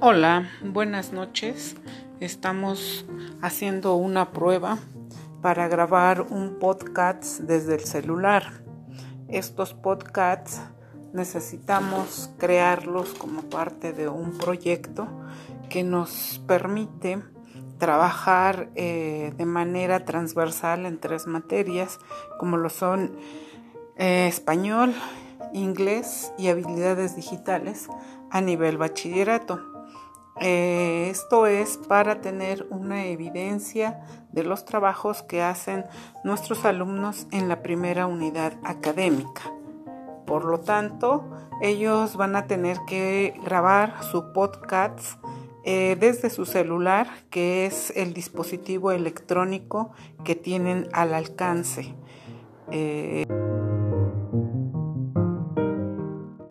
Hola, buenas noches. Estamos haciendo una prueba para grabar un podcast desde el celular. Estos podcasts necesitamos crearlos como parte de un proyecto que nos permite trabajar eh, de manera transversal en tres materias como lo son eh, español, inglés y habilidades digitales a nivel bachillerato. Eh, esto es para tener una evidencia de los trabajos que hacen nuestros alumnos en la primera unidad académica. Por lo tanto, ellos van a tener que grabar su podcast eh, desde su celular, que es el dispositivo electrónico que tienen al alcance. Eh,